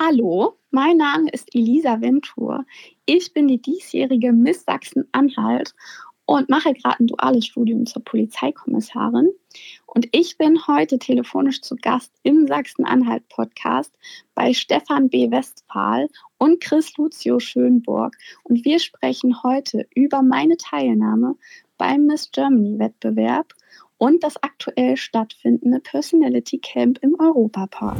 Hallo, mein Name ist Elisa Ventur. Ich bin die diesjährige Miss Sachsen-Anhalt und mache gerade ein duales Studium zur Polizeikommissarin. Und ich bin heute telefonisch zu Gast im Sachsen-Anhalt-Podcast bei Stefan B. Westphal und Chris Lucio Schönburg. Und wir sprechen heute über meine Teilnahme beim Miss Germany-Wettbewerb und das aktuell stattfindende Personality Camp im Europapark.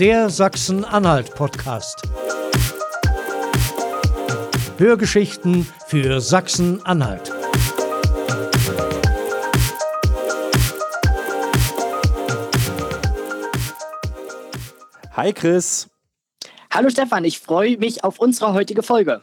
Der Sachsen-Anhalt-Podcast. Hörgeschichten für Sachsen-Anhalt. Hi Chris. Hallo Stefan, ich freue mich auf unsere heutige Folge.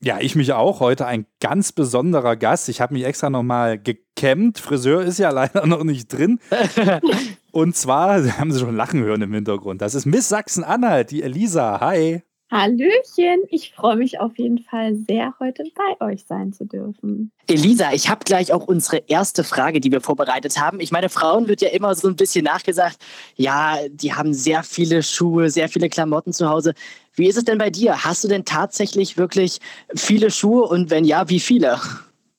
Ja, ich mich auch. Heute ein ganz besonderer Gast. Ich habe mich extra nochmal gekämmt. Friseur ist ja leider noch nicht drin. Und zwar haben Sie schon Lachen hören im Hintergrund. Das ist Miss Sachsen-Anhalt, die Elisa. Hi. Hallöchen, ich freue mich auf jeden Fall sehr, heute bei euch sein zu dürfen. Elisa, ich habe gleich auch unsere erste Frage, die wir vorbereitet haben. Ich meine, Frauen wird ja immer so ein bisschen nachgesagt, ja, die haben sehr viele Schuhe, sehr viele Klamotten zu Hause. Wie ist es denn bei dir? Hast du denn tatsächlich wirklich viele Schuhe und wenn ja, wie viele?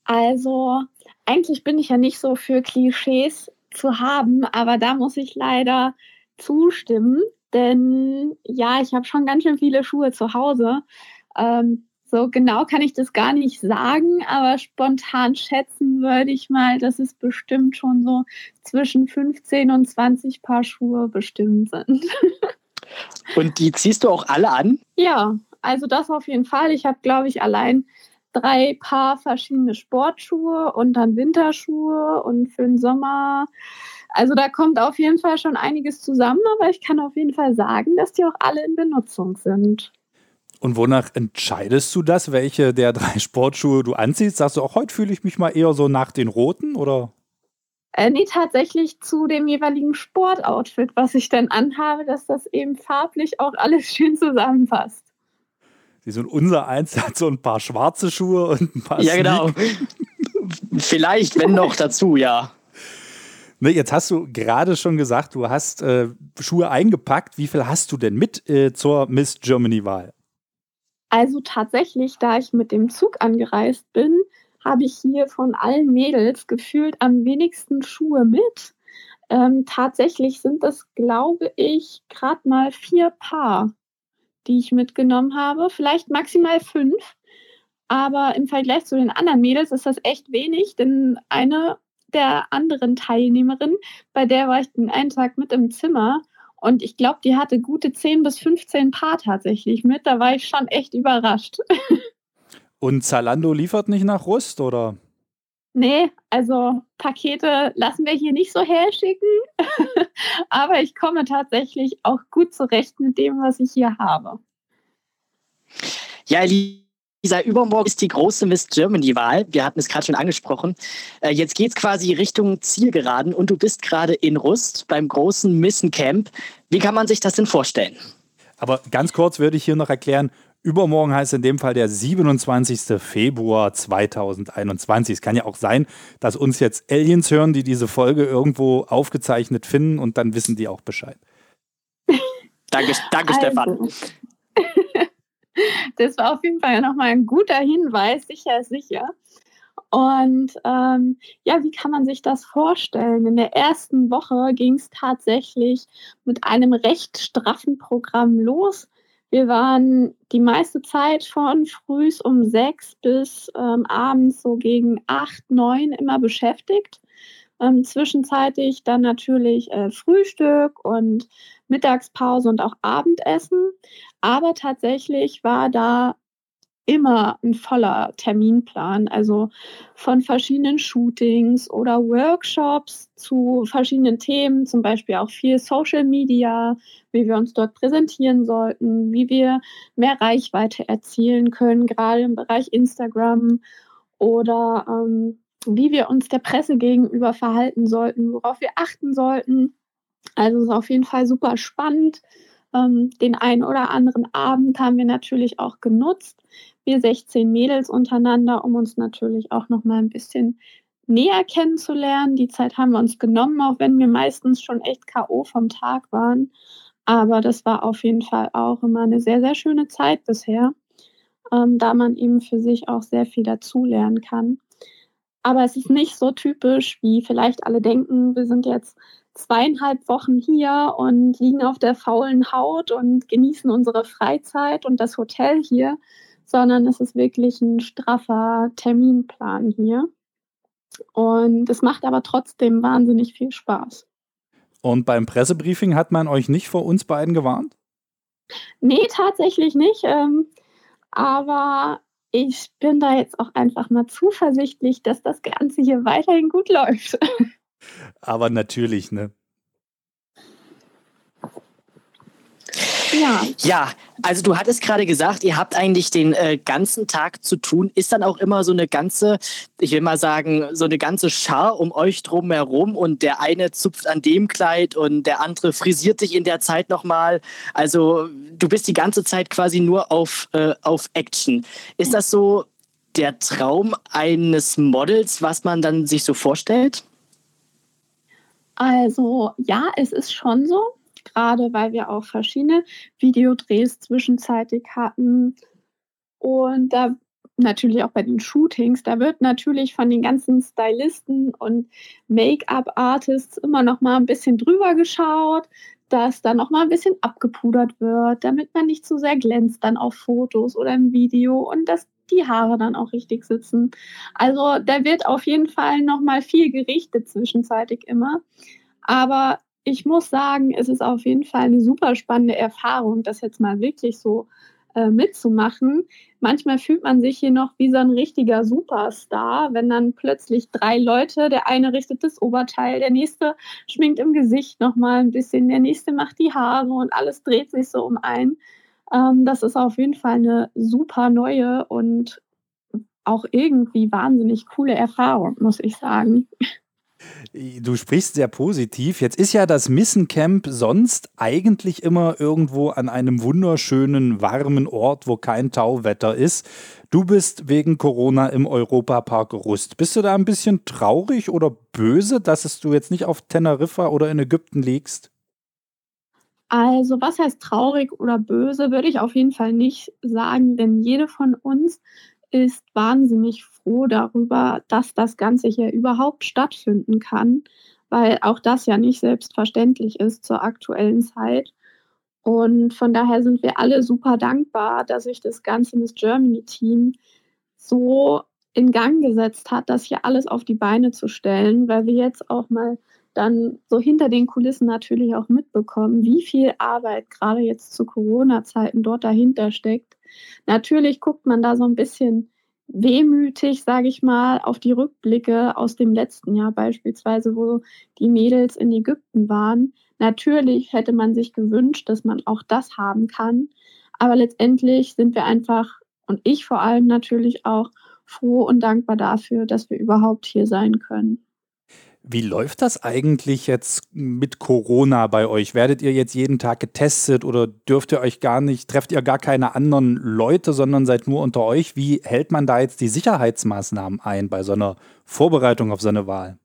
Also, eigentlich bin ich ja nicht so für Klischees zu haben, aber da muss ich leider zustimmen. Denn ja, ich habe schon ganz schön viele Schuhe zu Hause. Ähm, so genau kann ich das gar nicht sagen, aber spontan schätzen würde ich mal, dass es bestimmt schon so zwischen 15 und 20 Paar Schuhe bestimmt sind. Und die ziehst du auch alle an? Ja, also das auf jeden Fall. Ich habe, glaube ich, allein drei Paar verschiedene Sportschuhe und dann Winterschuhe und für den Sommer also da kommt auf jeden Fall schon einiges zusammen, aber ich kann auf jeden Fall sagen, dass die auch alle in Benutzung sind. Und wonach entscheidest du das, welche der drei Sportschuhe du anziehst? Sagst du auch, heute fühle ich mich mal eher so nach den roten oder? Äh, nee, tatsächlich zu dem jeweiligen Sportoutfit, was ich dann anhabe, dass das eben farblich auch alles schön zusammenpasst. Sie so unser Eins hat so ein paar schwarze Schuhe und ein paar Ja, genau. Vielleicht, wenn noch dazu, ja. Ne, jetzt hast du gerade schon gesagt, du hast äh, Schuhe eingepackt. Wie viel hast du denn mit äh, zur Miss Germany-Wahl? Also tatsächlich, da ich mit dem Zug angereist bin, habe ich hier von allen Mädels gefühlt am wenigsten Schuhe mit. Ähm, tatsächlich sind das, glaube ich, gerade mal vier Paar, die ich mitgenommen habe. Vielleicht maximal fünf. Aber im Vergleich zu den anderen Mädels ist das echt wenig, denn eine der anderen Teilnehmerin, bei der war ich den einen Tag mit im Zimmer und ich glaube, die hatte gute 10 bis 15 Paar tatsächlich mit. Da war ich schon echt überrascht. Und Zalando liefert nicht nach Rust, oder? Nee, also Pakete lassen wir hier nicht so herschicken. Aber ich komme tatsächlich auch gut zurecht mit dem, was ich hier habe. Ja, dieser Übermorgen ist die große Miss Germany-Wahl. Wir hatten es gerade schon angesprochen. Äh, jetzt geht es quasi Richtung Zielgeraden und du bist gerade in Rust beim großen Missen-Camp. Wie kann man sich das denn vorstellen? Aber ganz kurz würde ich hier noch erklären, Übermorgen heißt in dem Fall der 27. Februar 2021. Es kann ja auch sein, dass uns jetzt Aliens hören, die diese Folge irgendwo aufgezeichnet finden und dann wissen die auch Bescheid. danke, danke also. Stefan. das war auf jeden Fall nochmal ein guter Hinweis, sicher, sicher. Und ähm, ja, wie kann man sich das vorstellen? In der ersten Woche ging es tatsächlich mit einem recht straffen Programm los. Wir waren die meiste Zeit von früh um sechs bis ähm, abends so gegen acht, neun immer beschäftigt. Ähm, zwischenzeitlich dann natürlich äh, Frühstück und Mittagspause und auch Abendessen. Aber tatsächlich war da immer ein voller Terminplan, also von verschiedenen Shootings oder Workshops zu verschiedenen Themen, zum Beispiel auch viel Social Media, wie wir uns dort präsentieren sollten, wie wir mehr Reichweite erzielen können, gerade im Bereich Instagram oder ähm, wie wir uns der Presse gegenüber verhalten sollten, worauf wir achten sollten. Also es ist auf jeden Fall super spannend. Ähm, den einen oder anderen Abend haben wir natürlich auch genutzt. Wir 16 Mädels untereinander, um uns natürlich auch noch mal ein bisschen näher kennenzulernen. Die Zeit haben wir uns genommen, auch wenn wir meistens schon echt K.O. vom Tag waren. Aber das war auf jeden Fall auch immer eine sehr, sehr schöne Zeit bisher, ähm, da man eben für sich auch sehr viel dazulernen kann. Aber es ist nicht so typisch, wie vielleicht alle denken, wir sind jetzt zweieinhalb Wochen hier und liegen auf der faulen Haut und genießen unsere Freizeit und das Hotel hier, sondern es ist wirklich ein straffer Terminplan hier. Und es macht aber trotzdem wahnsinnig viel Spaß. Und beim Pressebriefing hat man euch nicht vor uns beiden gewarnt? Nee, tatsächlich nicht. Ähm, aber ich bin da jetzt auch einfach mal zuversichtlich, dass das Ganze hier weiterhin gut läuft. Aber natürlich, ne? Ja. ja, also du hattest gerade gesagt, ihr habt eigentlich den äh, ganzen Tag zu tun. Ist dann auch immer so eine ganze, ich will mal sagen, so eine ganze Schar um euch drum herum und der eine zupft an dem Kleid und der andere frisiert dich in der Zeit nochmal. Also du bist die ganze Zeit quasi nur auf, äh, auf Action. Ist das so der Traum eines Models, was man dann sich so vorstellt? Also ja, es ist schon so gerade weil wir auch verschiedene Videodrehs zwischenzeitig hatten. Und da natürlich auch bei den Shootings, da wird natürlich von den ganzen Stylisten und Make-up-Artists immer noch mal ein bisschen drüber geschaut, dass da noch mal ein bisschen abgepudert wird, damit man nicht zu sehr glänzt dann auf Fotos oder im Video und dass die Haare dann auch richtig sitzen. Also da wird auf jeden Fall noch mal viel gerichtet zwischenzeitig immer. Aber ich muss sagen, es ist auf jeden Fall eine super spannende Erfahrung, das jetzt mal wirklich so äh, mitzumachen. Manchmal fühlt man sich hier noch wie so ein richtiger Superstar, wenn dann plötzlich drei Leute, der eine richtet das Oberteil, der nächste schminkt im Gesicht nochmal ein bisschen, der nächste macht die Haare und alles dreht sich so um einen. Ähm, das ist auf jeden Fall eine super neue und auch irgendwie wahnsinnig coole Erfahrung, muss ich sagen. Du sprichst sehr positiv. Jetzt ist ja das Missencamp sonst eigentlich immer irgendwo an einem wunderschönen, warmen Ort, wo kein Tauwetter ist. Du bist wegen Corona im Europapark Rust. Bist du da ein bisschen traurig oder böse, dass du jetzt nicht auf Teneriffa oder in Ägypten liegst? Also, was heißt traurig oder böse, würde ich auf jeden Fall nicht sagen, denn jede von uns ist wahnsinnig froh darüber, dass das Ganze hier überhaupt stattfinden kann, weil auch das ja nicht selbstverständlich ist zur aktuellen Zeit. Und von daher sind wir alle super dankbar, dass sich das ganze Miss Germany Team so in Gang gesetzt hat, das hier alles auf die Beine zu stellen, weil wir jetzt auch mal dann so hinter den Kulissen natürlich auch mitbekommen, wie viel Arbeit gerade jetzt zu Corona-Zeiten dort dahinter steckt Natürlich guckt man da so ein bisschen wehmütig, sage ich mal, auf die Rückblicke aus dem letzten Jahr beispielsweise, wo die Mädels in Ägypten waren. Natürlich hätte man sich gewünscht, dass man auch das haben kann. Aber letztendlich sind wir einfach, und ich vor allem natürlich auch, froh und dankbar dafür, dass wir überhaupt hier sein können. Wie läuft das eigentlich jetzt mit Corona bei euch? Werdet ihr jetzt jeden Tag getestet oder dürft ihr euch gar nicht, trefft ihr gar keine anderen Leute, sondern seid nur unter euch? Wie hält man da jetzt die Sicherheitsmaßnahmen ein bei so einer Vorbereitung auf so eine Wahl?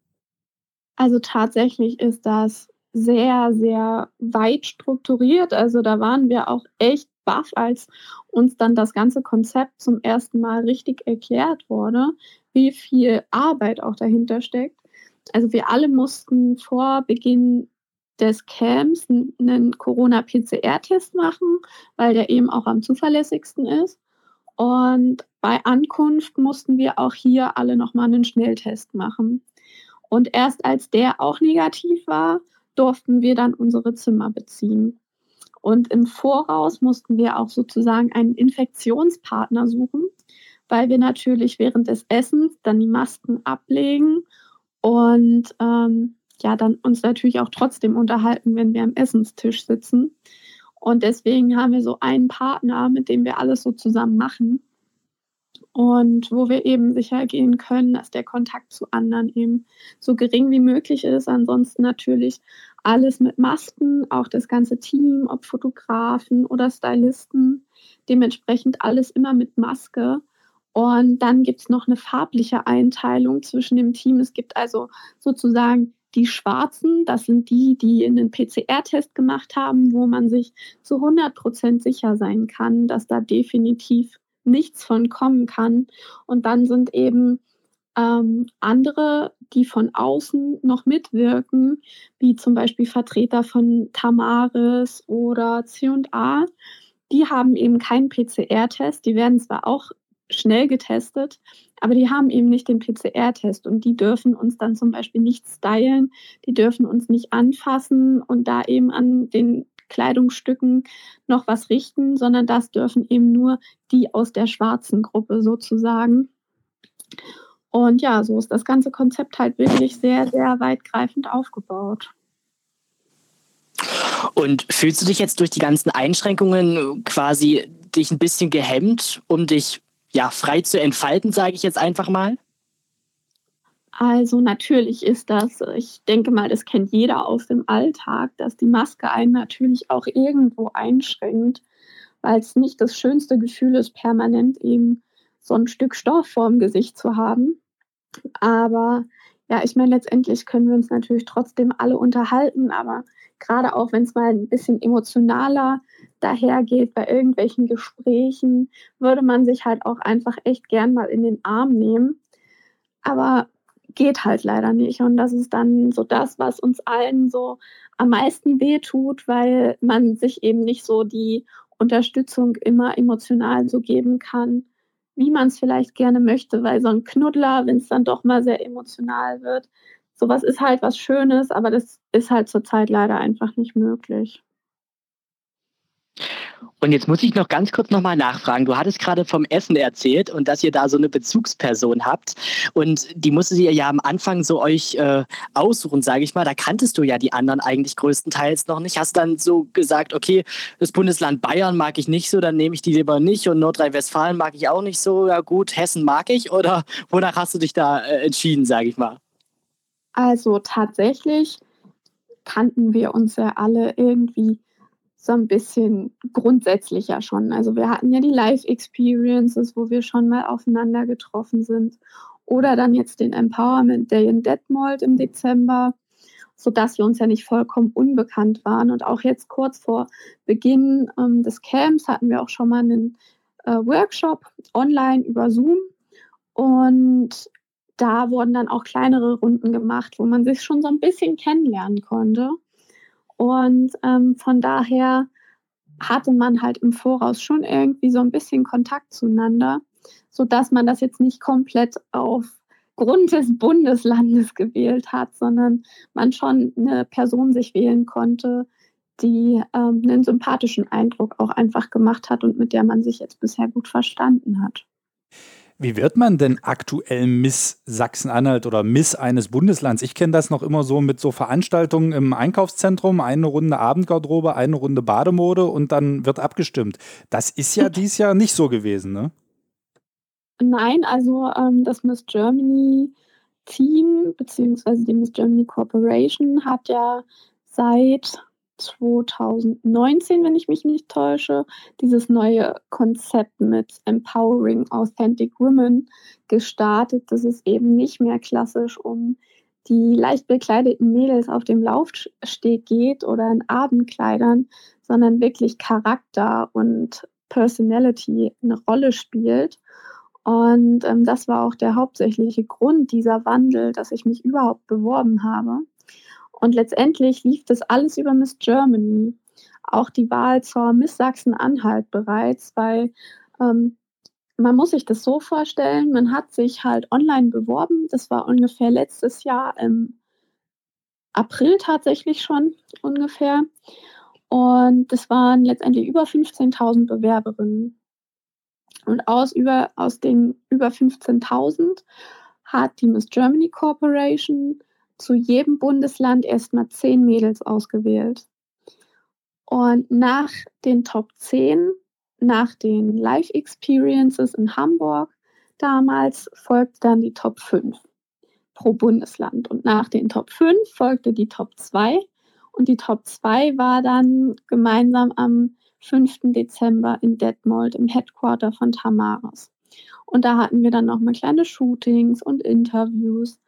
Also tatsächlich ist das sehr, sehr weit strukturiert. Also da waren wir auch echt baff, als uns dann das ganze Konzept zum ersten Mal richtig erklärt wurde, wie viel Arbeit auch dahinter steckt also wir alle mussten vor Beginn des Camps einen Corona-PCR-Test machen, weil der eben auch am zuverlässigsten ist. Und bei Ankunft mussten wir auch hier alle nochmal einen Schnelltest machen. Und erst als der auch negativ war, durften wir dann unsere Zimmer beziehen. Und im Voraus mussten wir auch sozusagen einen Infektionspartner suchen, weil wir natürlich während des Essens dann die Masken ablegen und ähm, ja, dann uns natürlich auch trotzdem unterhalten, wenn wir am Essenstisch sitzen. Und deswegen haben wir so einen Partner, mit dem wir alles so zusammen machen und wo wir eben sicher gehen können, dass der Kontakt zu anderen eben so gering wie möglich ist. Ansonsten natürlich alles mit Masken, auch das ganze Team, ob Fotografen oder Stylisten, dementsprechend alles immer mit Maske. Und dann gibt es noch eine farbliche Einteilung zwischen dem Team. Es gibt also sozusagen die Schwarzen, das sind die, die einen PCR-Test gemacht haben, wo man sich zu 100 Prozent sicher sein kann, dass da definitiv nichts von kommen kann. Und dann sind eben ähm, andere, die von außen noch mitwirken, wie zum Beispiel Vertreter von Tamaris oder C&A, die haben eben keinen PCR-Test. Die werden zwar auch schnell getestet, aber die haben eben nicht den PCR-Test und die dürfen uns dann zum Beispiel nicht stylen, die dürfen uns nicht anfassen und da eben an den Kleidungsstücken noch was richten, sondern das dürfen eben nur die aus der schwarzen Gruppe sozusagen. Und ja, so ist das ganze Konzept halt wirklich sehr, sehr weitgreifend aufgebaut. Und fühlst du dich jetzt durch die ganzen Einschränkungen quasi dich ein bisschen gehemmt, um dich ja frei zu entfalten, sage ich jetzt einfach mal? Also natürlich ist das, ich denke mal, das kennt jeder aus dem Alltag, dass die Maske einen natürlich auch irgendwo einschränkt, weil es nicht das schönste Gefühl ist, permanent eben so ein Stück Stoff vorm Gesicht zu haben. Aber ja, ich meine, letztendlich können wir uns natürlich trotzdem alle unterhalten, aber gerade auch wenn es mal ein bisschen emotionaler dahergeht bei irgendwelchen Gesprächen, würde man sich halt auch einfach echt gern mal in den Arm nehmen. Aber geht halt leider nicht. Und das ist dann so das, was uns allen so am meisten wehtut, weil man sich eben nicht so die Unterstützung immer emotional so geben kann, wie man es vielleicht gerne möchte, weil so ein Knuddler, wenn es dann doch mal sehr emotional wird, sowas ist halt was Schönes, aber das ist halt zurzeit leider einfach nicht möglich. Und jetzt muss ich noch ganz kurz nochmal nachfragen. Du hattest gerade vom Essen erzählt und dass ihr da so eine Bezugsperson habt. Und die musste ihr ja am Anfang so euch äh, aussuchen, sage ich mal. Da kanntest du ja die anderen eigentlich größtenteils noch nicht. Hast dann so gesagt, okay, das Bundesland Bayern mag ich nicht so, dann nehme ich die lieber nicht. Und Nordrhein-Westfalen mag ich auch nicht so. Ja gut, Hessen mag ich. Oder wonach hast du dich da äh, entschieden, sage ich mal? Also tatsächlich kannten wir uns ja alle irgendwie so ein bisschen grundsätzlicher schon. Also wir hatten ja die Live-Experiences, wo wir schon mal aufeinander getroffen sind. Oder dann jetzt den Empowerment Day in Detmold im Dezember, sodass wir uns ja nicht vollkommen unbekannt waren. Und auch jetzt kurz vor Beginn ähm, des Camps hatten wir auch schon mal einen äh, Workshop online über Zoom. Und da wurden dann auch kleinere Runden gemacht, wo man sich schon so ein bisschen kennenlernen konnte. Und ähm, von daher hatte man halt im Voraus schon irgendwie so ein bisschen Kontakt zueinander, sodass man das jetzt nicht komplett aufgrund des Bundeslandes gewählt hat, sondern man schon eine Person sich wählen konnte, die ähm, einen sympathischen Eindruck auch einfach gemacht hat und mit der man sich jetzt bisher gut verstanden hat. Wie wird man denn aktuell Miss Sachsen-Anhalt oder Miss eines Bundeslands? Ich kenne das noch immer so mit so Veranstaltungen im Einkaufszentrum, eine Runde Abendgarderobe, eine Runde Bademode und dann wird abgestimmt. Das ist ja dies Jahr nicht so gewesen, ne? Nein, also ähm, das Miss Germany Team beziehungsweise die Miss Germany Corporation hat ja seit 2019, wenn ich mich nicht täusche, dieses neue Konzept mit Empowering Authentic Women gestartet. Das ist eben nicht mehr klassisch um die leicht bekleideten Mädels auf dem Laufsteg geht oder in Abendkleidern, sondern wirklich Charakter und Personality eine Rolle spielt. Und ähm, das war auch der hauptsächliche Grund dieser Wandel, dass ich mich überhaupt beworben habe. Und letztendlich lief das alles über Miss Germany. Auch die Wahl zur Miss Sachsen-Anhalt bereits, weil ähm, man muss sich das so vorstellen, man hat sich halt online beworben. Das war ungefähr letztes Jahr im April tatsächlich schon ungefähr. Und das waren letztendlich über 15.000 Bewerberinnen. Und aus, über, aus den über 15.000 hat die Miss Germany Corporation zu jedem Bundesland erstmal zehn Mädels ausgewählt. Und nach den Top 10, nach den Live Experiences in Hamburg damals, folgte dann die Top 5 pro Bundesland. Und nach den Top 5 folgte die Top 2. Und die Top 2 war dann gemeinsam am 5. Dezember in Detmold im Headquarter von Tamaris. Und da hatten wir dann noch mal kleine Shootings und Interviews.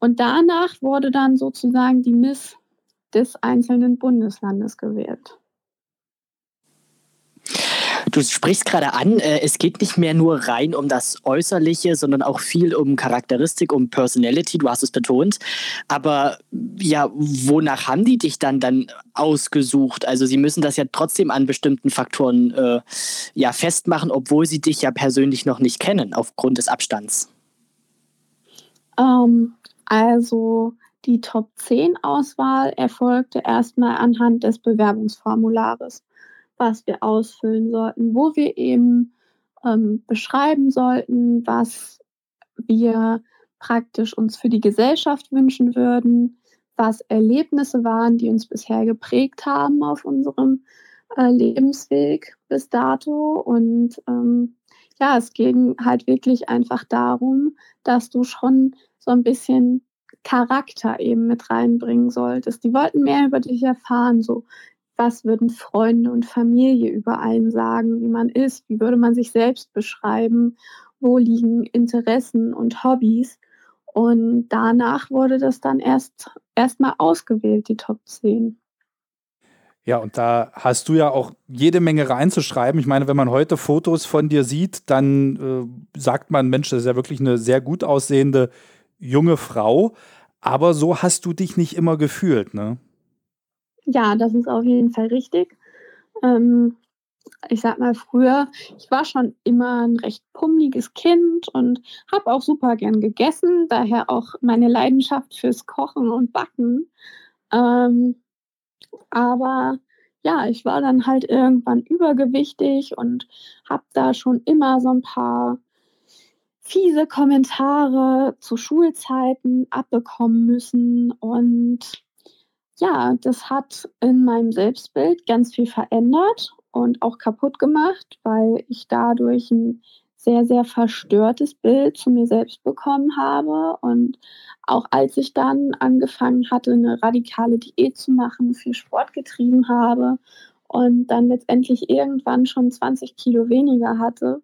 Und danach wurde dann sozusagen die Miss des einzelnen Bundeslandes gewählt. Du sprichst gerade an, äh, es geht nicht mehr nur rein um das Äußerliche, sondern auch viel um Charakteristik, um Personality, du hast es betont. Aber ja, wonach haben die dich dann dann ausgesucht? Also sie müssen das ja trotzdem an bestimmten Faktoren äh, ja festmachen, obwohl sie dich ja persönlich noch nicht kennen, aufgrund des Abstands. Ähm, also die Top 10 Auswahl erfolgte erstmal anhand des Bewerbungsformulares was wir ausfüllen sollten, wo wir eben ähm, beschreiben sollten, was wir praktisch uns für die Gesellschaft wünschen würden, was Erlebnisse waren, die uns bisher geprägt haben auf unserem äh, Lebensweg bis dato. Und ähm, ja, es ging halt wirklich einfach darum, dass du schon so ein bisschen Charakter eben mit reinbringen solltest. Die wollten mehr über dich erfahren, so was würden Freunde und Familie über einen sagen, wie man ist, wie würde man sich selbst beschreiben, wo liegen Interessen und Hobbys. Und danach wurde das dann erst erstmal ausgewählt, die Top 10. Ja, und da hast du ja auch jede Menge reinzuschreiben. Ich meine, wenn man heute Fotos von dir sieht, dann äh, sagt man, Mensch, das ist ja wirklich eine sehr gut aussehende junge Frau. Aber so hast du dich nicht immer gefühlt, ne? Ja, das ist auf jeden Fall richtig. Ähm, ich sag mal früher, ich war schon immer ein recht pummeliges Kind und habe auch super gern gegessen, daher auch meine Leidenschaft fürs Kochen und Backen. Ähm, aber ja, ich war dann halt irgendwann übergewichtig und habe da schon immer so ein paar fiese Kommentare zu Schulzeiten abbekommen müssen. Und ja, das hat in meinem Selbstbild ganz viel verändert und auch kaputt gemacht, weil ich dadurch ein sehr, sehr verstörtes Bild zu mir selbst bekommen habe. Und auch als ich dann angefangen hatte, eine radikale Diät zu machen, viel Sport getrieben habe und dann letztendlich irgendwann schon 20 Kilo weniger hatte,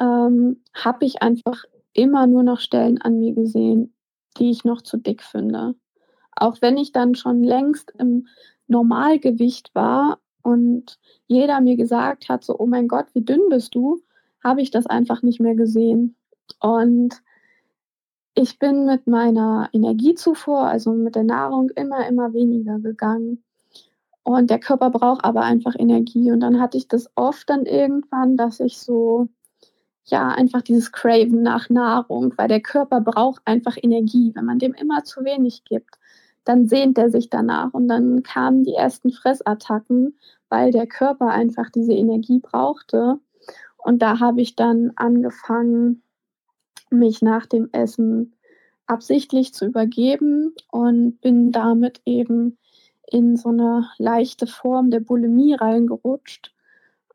ähm, habe ich einfach immer nur noch Stellen an mir gesehen, die ich noch zu dick finde. Auch wenn ich dann schon längst im Normalgewicht war und jeder mir gesagt hat, so, oh mein Gott, wie dünn bist du, habe ich das einfach nicht mehr gesehen. Und ich bin mit meiner Energiezufuhr, also mit der Nahrung, immer, immer weniger gegangen. Und der Körper braucht aber einfach Energie. Und dann hatte ich das oft dann irgendwann, dass ich so, ja, einfach dieses Craven nach Nahrung, weil der Körper braucht einfach Energie. Wenn man dem immer zu wenig gibt, dann sehnt er sich danach und dann kamen die ersten Fressattacken, weil der Körper einfach diese Energie brauchte. Und da habe ich dann angefangen, mich nach dem Essen absichtlich zu übergeben und bin damit eben in so eine leichte Form der Bulimie reingerutscht.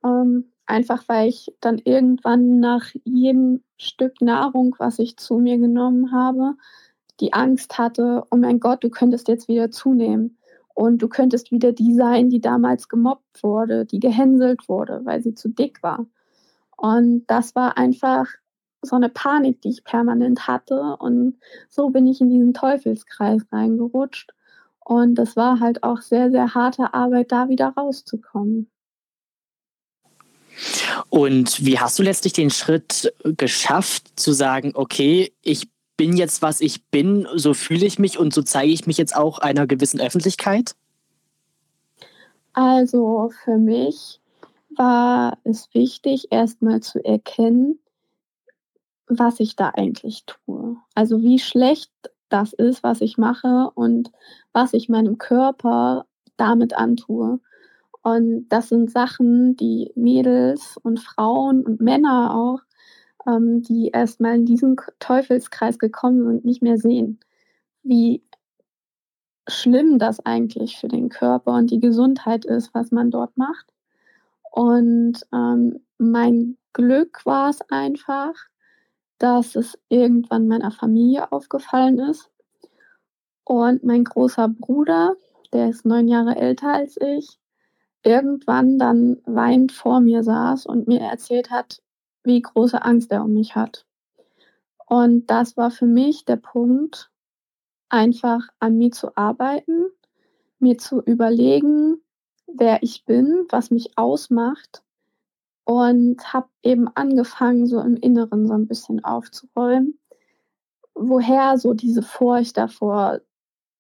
Ähm, einfach weil ich dann irgendwann nach jedem Stück Nahrung, was ich zu mir genommen habe, die Angst hatte, oh mein Gott, du könntest jetzt wieder zunehmen und du könntest wieder die sein, die damals gemobbt wurde, die gehänselt wurde, weil sie zu dick war. Und das war einfach so eine Panik, die ich permanent hatte. Und so bin ich in diesen Teufelskreis reingerutscht. Und das war halt auch sehr, sehr harte Arbeit, da wieder rauszukommen. Und wie hast du letztlich den Schritt geschafft, zu sagen, okay, ich bin jetzt, was ich bin, so fühle ich mich und so zeige ich mich jetzt auch einer gewissen Öffentlichkeit? Also für mich war es wichtig, erstmal zu erkennen, was ich da eigentlich tue. Also wie schlecht das ist, was ich mache und was ich meinem Körper damit antue. Und das sind Sachen, die Mädels und Frauen und Männer auch ähm, die erstmal in diesen Teufelskreis gekommen sind, nicht mehr sehen, wie schlimm das eigentlich für den Körper und die Gesundheit ist, was man dort macht. Und ähm, mein Glück war es einfach, dass es irgendwann meiner Familie aufgefallen ist. Und mein großer Bruder, der ist neun Jahre älter als ich, irgendwann dann weinend vor mir saß und mir erzählt hat, wie große Angst er um mich hat. Und das war für mich der Punkt, einfach an mir zu arbeiten, mir zu überlegen, wer ich bin, was mich ausmacht und habe eben angefangen, so im Inneren so ein bisschen aufzuräumen, woher so diese Furcht davor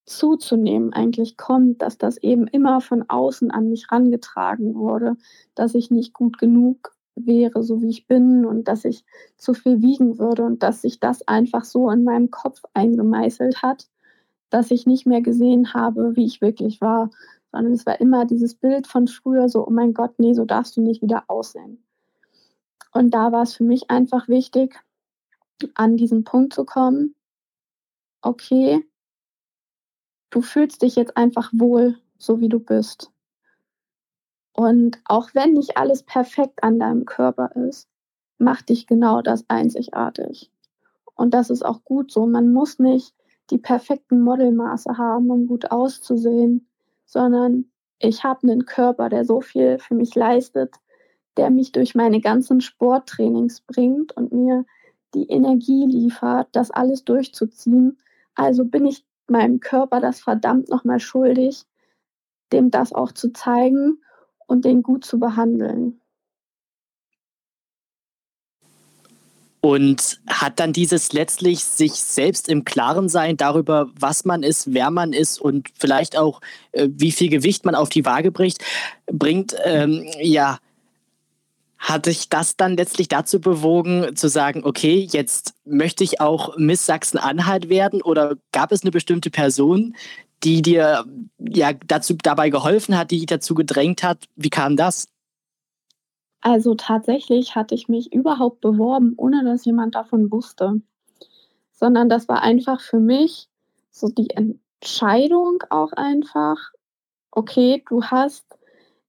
zuzunehmen eigentlich kommt, dass das eben immer von außen an mich rangetragen wurde, dass ich nicht gut genug wäre, so wie ich bin und dass ich zu viel wiegen würde und dass sich das einfach so in meinem Kopf eingemeißelt hat, dass ich nicht mehr gesehen habe, wie ich wirklich war, sondern es war immer dieses Bild von früher so, oh mein Gott, nee, so darfst du nicht wieder aussehen. Und da war es für mich einfach wichtig, an diesen Punkt zu kommen, okay, du fühlst dich jetzt einfach wohl, so wie du bist. Und auch wenn nicht alles perfekt an deinem Körper ist, macht dich genau das einzigartig. Und das ist auch gut so. Man muss nicht die perfekten Modelmaße haben, um gut auszusehen, sondern ich habe einen Körper, der so viel für mich leistet, der mich durch meine ganzen Sporttrainings bringt und mir die Energie liefert, das alles durchzuziehen. Also bin ich meinem Körper das verdammt nochmal schuldig, dem das auch zu zeigen und den gut zu behandeln. Und hat dann dieses letztlich sich selbst im Klaren sein darüber, was man ist, wer man ist und vielleicht auch, äh, wie viel Gewicht man auf die Waage bricht, bringt, ähm, ja, hat sich das dann letztlich dazu bewogen, zu sagen, okay, jetzt möchte ich auch Miss Sachsen-Anhalt werden? Oder gab es eine bestimmte Person, die dir ja dazu dabei geholfen hat, die dich dazu gedrängt hat? Wie kam das? Also tatsächlich hatte ich mich überhaupt beworben, ohne dass jemand davon wusste. Sondern das war einfach für mich so die Entscheidung auch einfach, okay, du hast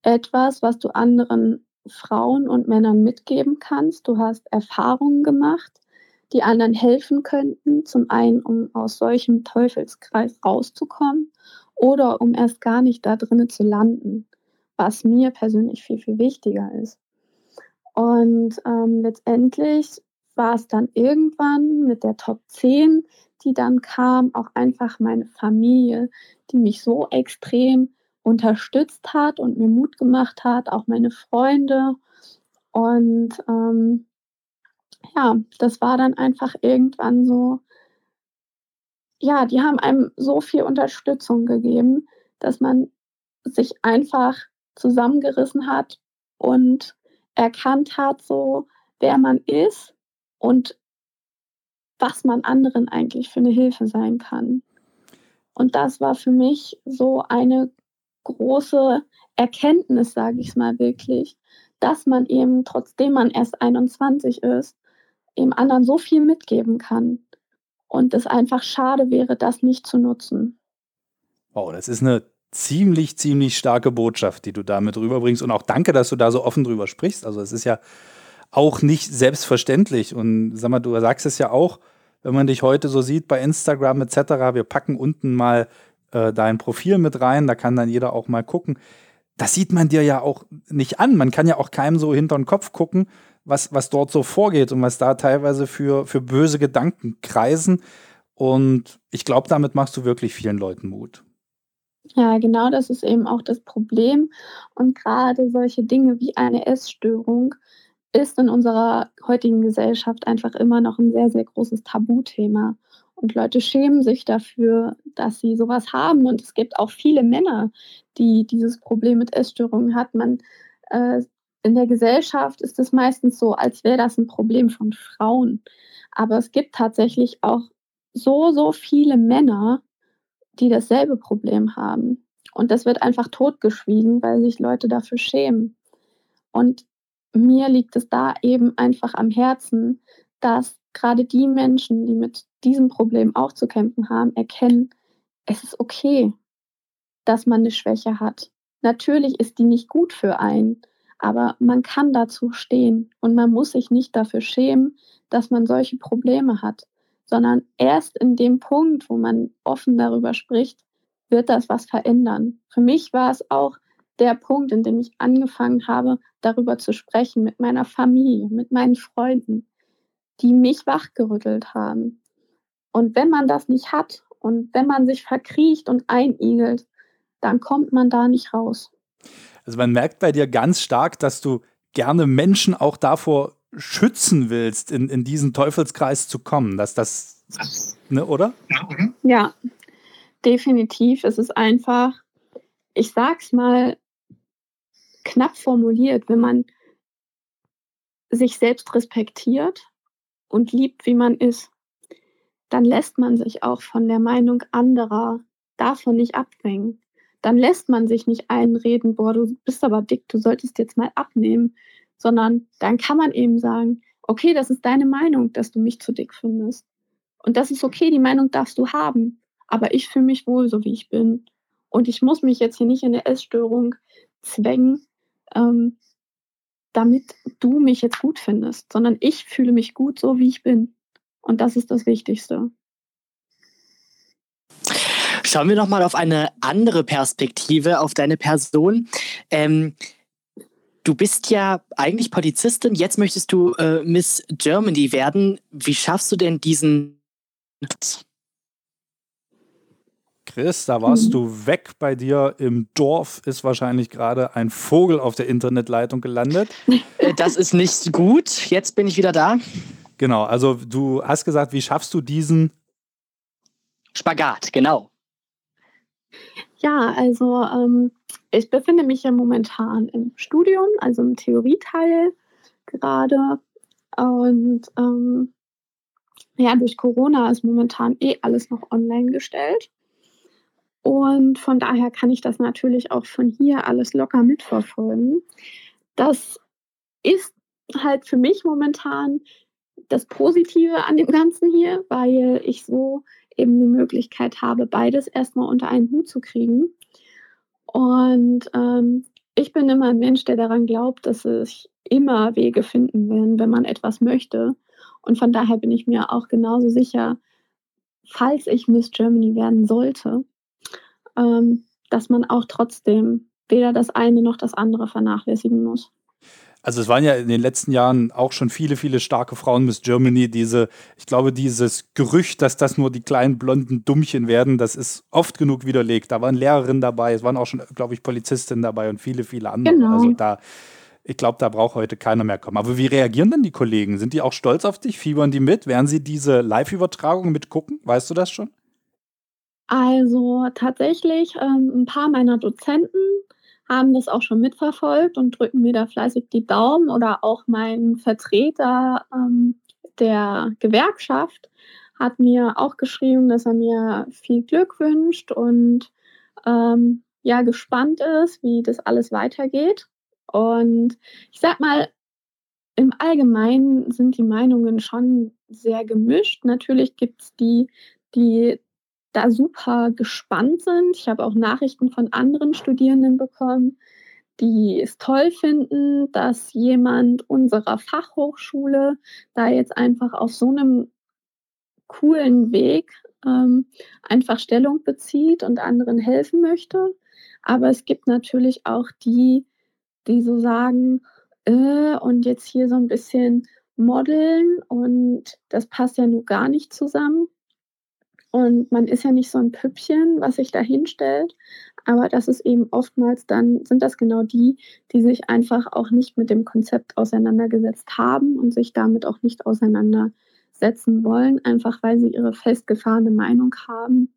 etwas, was du anderen Frauen und Männern mitgeben kannst. Du hast Erfahrungen gemacht, die anderen helfen könnten. Zum einen, um aus solchem Teufelskreis rauszukommen oder um erst gar nicht da drinnen zu landen, was mir persönlich viel, viel wichtiger ist. Und ähm, letztendlich war es dann irgendwann mit der Top 10, die dann kam, auch einfach meine Familie, die mich so extrem unterstützt hat und mir Mut gemacht hat, auch meine Freunde. Und ähm, ja, das war dann einfach irgendwann so, ja, die haben einem so viel Unterstützung gegeben, dass man sich einfach zusammengerissen hat und erkannt hat, so wer man ist und was man anderen eigentlich für eine Hilfe sein kann. Und das war für mich so eine große Erkenntnis, sage ich es mal wirklich, dass man eben, trotzdem man erst 21 ist, dem anderen so viel mitgeben kann. Und es einfach schade wäre, das nicht zu nutzen. Wow, das ist eine ziemlich, ziemlich starke Botschaft, die du damit rüberbringst. Und auch danke, dass du da so offen drüber sprichst. Also es ist ja auch nicht selbstverständlich. Und sag mal, du sagst es ja auch, wenn man dich heute so sieht bei Instagram etc., wir packen unten mal äh, dein Profil mit rein, da kann dann jeder auch mal gucken. Das sieht man dir ja auch nicht an. Man kann ja auch keinem so hinter den Kopf gucken, was, was dort so vorgeht und was da teilweise für, für böse Gedanken kreisen. Und ich glaube, damit machst du wirklich vielen Leuten Mut. Ja, genau das ist eben auch das Problem. Und gerade solche Dinge wie eine Essstörung ist in unserer heutigen Gesellschaft einfach immer noch ein sehr, sehr großes Tabuthema. Und Leute schämen sich dafür, dass sie sowas haben. Und es gibt auch viele Männer, die dieses Problem mit Essstörungen hat. Man äh, in der Gesellschaft ist es meistens so, als wäre das ein Problem von Frauen. Aber es gibt tatsächlich auch so, so viele Männer, die dasselbe Problem haben. Und das wird einfach totgeschwiegen, weil sich Leute dafür schämen. Und mir liegt es da eben einfach am Herzen, dass gerade die Menschen, die mit diesem Problem auch zu kämpfen haben, erkennen, es ist okay, dass man eine Schwäche hat. Natürlich ist die nicht gut für einen, aber man kann dazu stehen und man muss sich nicht dafür schämen, dass man solche Probleme hat, sondern erst in dem Punkt, wo man offen darüber spricht, wird das was verändern. Für mich war es auch der Punkt, in dem ich angefangen habe, darüber zu sprechen mit meiner Familie, mit meinen Freunden, die mich wachgerüttelt haben. Und wenn man das nicht hat und wenn man sich verkriecht und einigelt, dann kommt man da nicht raus. Also man merkt bei dir ganz stark, dass du gerne Menschen auch davor schützen willst, in, in diesen Teufelskreis zu kommen. Dass das, ne, oder? Ja, definitiv. Es ist einfach, ich sag's mal knapp formuliert, wenn man sich selbst respektiert und liebt, wie man ist, dann lässt man sich auch von der Meinung anderer davon nicht abbringen. Dann lässt man sich nicht einreden, boah, du bist aber dick, du solltest jetzt mal abnehmen, sondern dann kann man eben sagen, okay, das ist deine Meinung, dass du mich zu dick findest. Und das ist okay, die Meinung darfst du haben. Aber ich fühle mich wohl, so wie ich bin. Und ich muss mich jetzt hier nicht in eine Essstörung zwängen, ähm, damit du mich jetzt gut findest, sondern ich fühle mich gut, so wie ich bin. Und das ist das Wichtigste. Schauen wir nochmal auf eine andere Perspektive, auf deine Person. Ähm, du bist ja eigentlich Polizistin, jetzt möchtest du äh, Miss Germany werden. Wie schaffst du denn diesen Chris, da warst mhm. du weg. Bei dir im Dorf ist wahrscheinlich gerade ein Vogel auf der Internetleitung gelandet. Äh, das ist nicht gut. Jetzt bin ich wieder da. Genau, also du hast gesagt, wie schaffst du diesen Spagat, genau. Ja, also ähm, ich befinde mich ja momentan im Studium, also im Theorieteil gerade. Und ähm, ja, durch Corona ist momentan eh alles noch online gestellt. Und von daher kann ich das natürlich auch von hier alles locker mitverfolgen. Das ist halt für mich momentan das Positive an dem Ganzen hier, weil ich so eben die Möglichkeit habe, beides erstmal unter einen Hut zu kriegen. Und ähm, ich bin immer ein Mensch, der daran glaubt, dass es immer Wege finden werden, wenn man etwas möchte. Und von daher bin ich mir auch genauso sicher, falls ich Miss Germany werden sollte, ähm, dass man auch trotzdem weder das eine noch das andere vernachlässigen muss. Also es waren ja in den letzten Jahren auch schon viele, viele starke Frauen Miss Germany. Diese, ich glaube, dieses Gerücht, dass das nur die kleinen blonden Dummchen werden, das ist oft genug widerlegt. Da waren Lehrerinnen dabei, es waren auch schon, glaube ich, Polizistinnen dabei und viele, viele andere. Genau. Also da, ich glaube, da braucht heute keiner mehr kommen. Aber wie reagieren denn die Kollegen? Sind die auch stolz auf dich? Fiebern die mit? Werden sie diese Live-Übertragung mitgucken? Weißt du das schon? Also tatsächlich, ähm, ein paar meiner Dozenten haben das auch schon mitverfolgt und drücken mir da fleißig die Daumen oder auch mein Vertreter ähm, der Gewerkschaft hat mir auch geschrieben, dass er mir viel Glück wünscht und ähm, ja gespannt ist, wie das alles weitergeht. Und ich sag mal, im Allgemeinen sind die Meinungen schon sehr gemischt. Natürlich gibt es die, die da super gespannt sind. Ich habe auch Nachrichten von anderen Studierenden bekommen, die es toll finden, dass jemand unserer Fachhochschule da jetzt einfach auf so einem coolen Weg ähm, einfach Stellung bezieht und anderen helfen möchte. Aber es gibt natürlich auch die, die so sagen, äh, und jetzt hier so ein bisschen modeln und das passt ja nur gar nicht zusammen. Und man ist ja nicht so ein Püppchen, was sich da hinstellt. Aber das ist eben oftmals dann, sind das genau die, die sich einfach auch nicht mit dem Konzept auseinandergesetzt haben und sich damit auch nicht auseinandersetzen wollen, einfach weil sie ihre festgefahrene Meinung haben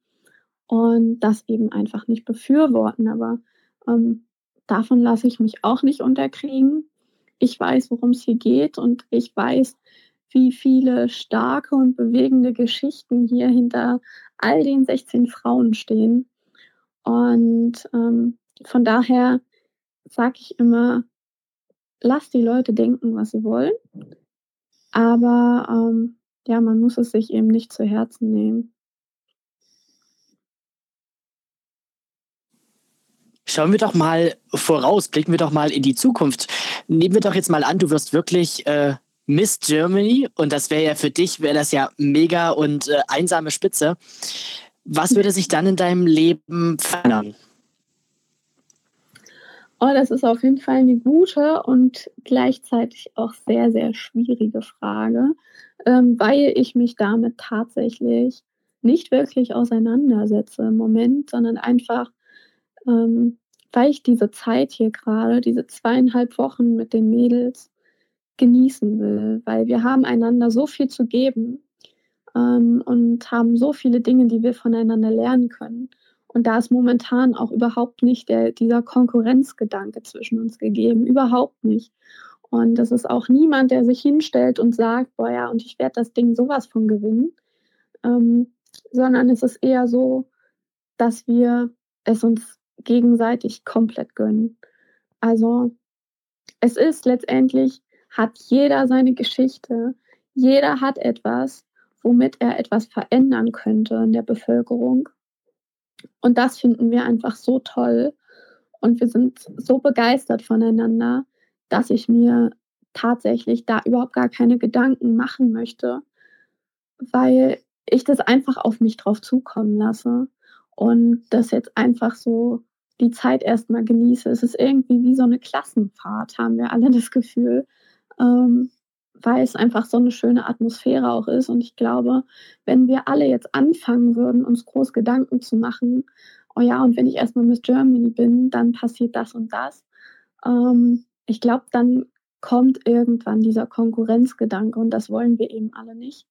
und das eben einfach nicht befürworten. Aber ähm, davon lasse ich mich auch nicht unterkriegen. Ich weiß, worum es hier geht und ich weiß, wie viele starke und bewegende Geschichten hier hinter all den 16 Frauen stehen. Und ähm, von daher sage ich immer, lass die Leute denken, was sie wollen. Aber ähm, ja, man muss es sich eben nicht zu Herzen nehmen. Schauen wir doch mal voraus, blicken wir doch mal in die Zukunft. Nehmen wir doch jetzt mal an, du wirst wirklich äh, Miss Germany und das wäre ja für dich, wäre das ja mega und äh, einsame Spitze. Was würde sich dann in deinem Leben verändern? Oh, das ist auf jeden Fall eine gute und gleichzeitig auch sehr, sehr schwierige Frage, ähm, weil ich mich damit tatsächlich nicht wirklich auseinandersetze im Moment, sondern einfach, ähm, weil ich diese Zeit hier gerade, diese zweieinhalb Wochen mit den Mädels genießen will, weil wir haben einander so viel zu geben ähm, und haben so viele Dinge, die wir voneinander lernen können. Und da ist momentan auch überhaupt nicht der, dieser Konkurrenzgedanke zwischen uns gegeben, überhaupt nicht. Und das ist auch niemand, der sich hinstellt und sagt, boah ja, und ich werde das Ding sowas von gewinnen, ähm, sondern es ist eher so, dass wir es uns gegenseitig komplett gönnen. Also es ist letztendlich, hat jeder seine Geschichte, jeder hat etwas, womit er etwas verändern könnte in der Bevölkerung. Und das finden wir einfach so toll. Und wir sind so begeistert voneinander, dass ich mir tatsächlich da überhaupt gar keine Gedanken machen möchte, weil ich das einfach auf mich drauf zukommen lasse und das jetzt einfach so die Zeit erstmal genieße. Es ist irgendwie wie so eine Klassenfahrt, haben wir alle das Gefühl, ähm, weil es einfach so eine schöne Atmosphäre auch ist. Und ich glaube, wenn wir alle jetzt anfangen würden, uns groß Gedanken zu machen, oh ja, und wenn ich erstmal Miss Germany bin, dann passiert das und das. Ähm, ich glaube, dann kommt irgendwann dieser Konkurrenzgedanke und das wollen wir eben alle nicht.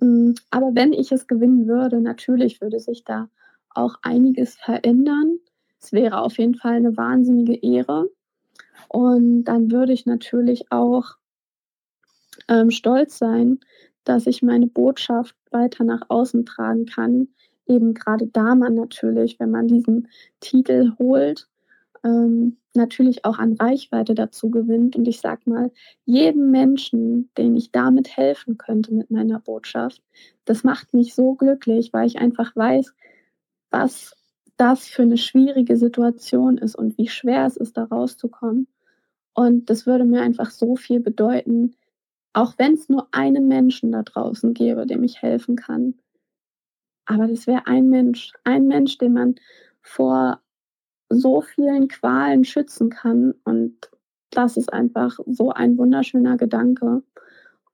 Mm, aber wenn ich es gewinnen würde, natürlich würde sich da auch einiges verändern. Es wäre auf jeden Fall eine wahnsinnige Ehre. Und dann würde ich natürlich auch ähm, stolz sein, dass ich meine Botschaft weiter nach außen tragen kann. Eben gerade da man natürlich, wenn man diesen Titel holt, ähm, natürlich auch an Reichweite dazu gewinnt. Und ich sage mal, jedem Menschen, den ich damit helfen könnte mit meiner Botschaft, das macht mich so glücklich, weil ich einfach weiß, was das für eine schwierige Situation ist und wie schwer es ist, da rauszukommen. Und das würde mir einfach so viel bedeuten, auch wenn es nur einen Menschen da draußen gäbe, dem ich helfen kann. Aber das wäre ein Mensch, ein Mensch, den man vor so vielen Qualen schützen kann. Und das ist einfach so ein wunderschöner Gedanke.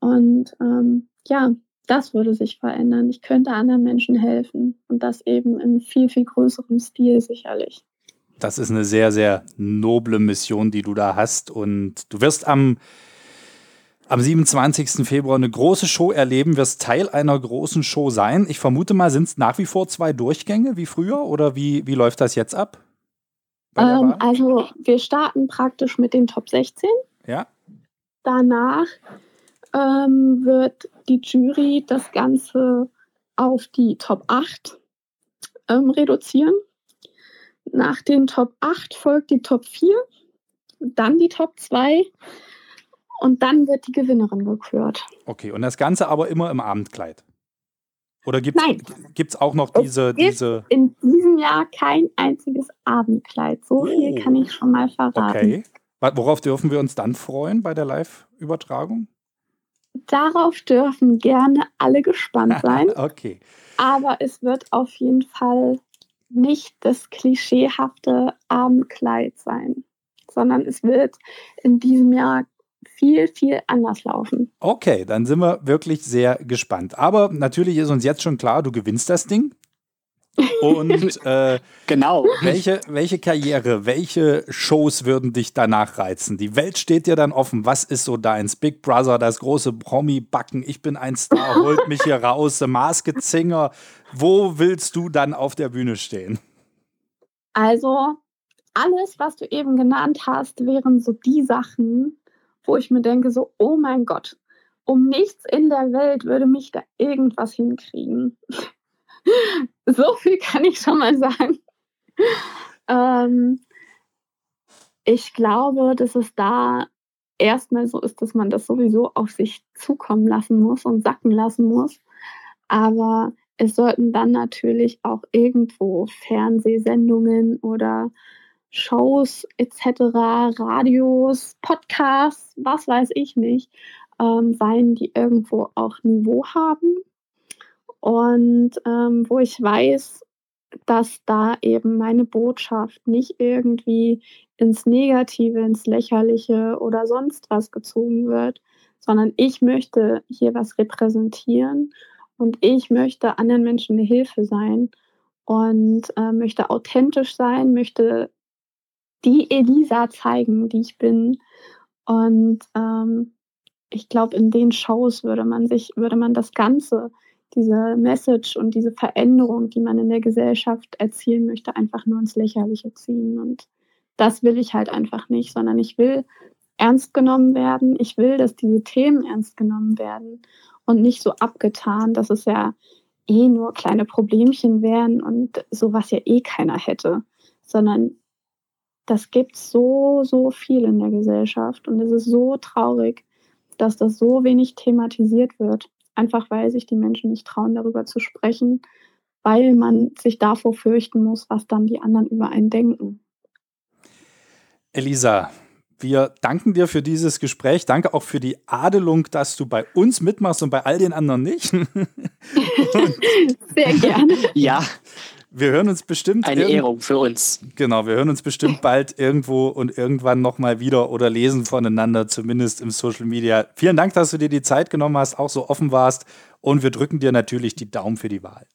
Und ähm, ja, das würde sich verändern. Ich könnte anderen Menschen helfen und das eben in viel, viel größerem Stil sicherlich. Das ist eine sehr, sehr noble Mission, die du da hast. Und du wirst am am 27. Februar eine große Show erleben, wirst Teil einer großen Show sein. Ich vermute mal, sind es nach wie vor zwei Durchgänge wie früher oder wie, wie läuft das jetzt ab? Ähm, also wir starten praktisch mit den Top 16. Ja. Danach ähm, wird die Jury das Ganze auf die Top 8 ähm, reduzieren. Nach den Top 8 folgt die Top 4, dann die Top 2 und dann wird die Gewinnerin gekürt. Okay, und das Ganze aber immer im Abendkleid. Oder gibt es auch noch diese, diese. In diesem Jahr kein einziges Abendkleid. So oh. viel kann ich schon mal verraten. Okay. Worauf dürfen wir uns dann freuen bei der Live-Übertragung? Darauf dürfen gerne alle gespannt sein. okay. Aber es wird auf jeden Fall nicht das klischeehafte Abendkleid sein, sondern es wird in diesem Jahr viel, viel anders laufen. Okay, dann sind wir wirklich sehr gespannt. Aber natürlich ist uns jetzt schon klar, du gewinnst das Ding. Und äh, genau. Welche, welche Karriere, welche Shows würden dich danach reizen? Die Welt steht dir dann offen. Was ist so deins? Big Brother, das große Promi-Backen, ich bin ein Star, holt mich hier raus, The Masked Singer. Wo willst du dann auf der Bühne stehen? Also, alles, was du eben genannt hast, wären so die Sachen, wo ich mir denke, so, oh mein Gott, um nichts in der Welt würde mich da irgendwas hinkriegen. So viel kann ich schon mal sagen. Ähm, ich glaube, dass es da erstmal so ist, dass man das sowieso auf sich zukommen lassen muss und sacken lassen muss. Aber es sollten dann natürlich auch irgendwo Fernsehsendungen oder Shows etc., Radios, Podcasts, was weiß ich nicht, ähm, sein, die irgendwo auch Niveau haben und ähm, wo ich weiß, dass da eben meine Botschaft nicht irgendwie ins Negative, ins Lächerliche oder sonst was gezogen wird, sondern ich möchte hier was repräsentieren und ich möchte anderen Menschen eine Hilfe sein und äh, möchte authentisch sein, möchte die Elisa zeigen, die ich bin. Und ähm, ich glaube, in den Shows würde man sich, würde man das Ganze, diese Message und diese Veränderung, die man in der Gesellschaft erzielen möchte, einfach nur ins Lächerliche ziehen. Und das will ich halt einfach nicht, sondern ich will ernst genommen werden. Ich will, dass diese Themen ernst genommen werden und nicht so abgetan, dass es ja eh nur kleine Problemchen wären und sowas ja eh keiner hätte, sondern das gibt so, so viel in der Gesellschaft und es ist so traurig, dass das so wenig thematisiert wird, einfach weil sich die Menschen nicht trauen, darüber zu sprechen, weil man sich davor fürchten muss, was dann die anderen über einen denken. Elisa, wir danken dir für dieses Gespräch. Danke auch für die Adelung, dass du bei uns mitmachst und bei all den anderen nicht. Sehr gerne. Ja. Wir hören uns bestimmt. Eine Ehrung für uns. Genau, wir hören uns bestimmt bald irgendwo und irgendwann nochmal wieder oder lesen voneinander, zumindest im Social Media. Vielen Dank, dass du dir die Zeit genommen hast, auch so offen warst. Und wir drücken dir natürlich die Daumen für die Wahl.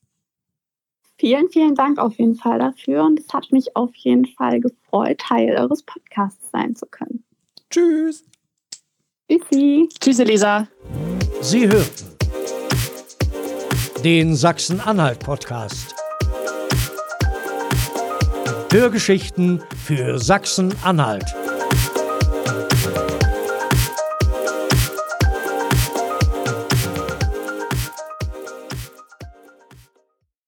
Vielen, vielen Dank auf jeden Fall dafür. Und es hat mich auf jeden Fall gefreut, Teil eures Podcasts sein zu können. Tschüss. Tschüssi. Tschüss, Elisa. Sie hörten den Sachsen-Anhalt-Podcast. Hörgeschichten für Sachsen-Anhalt.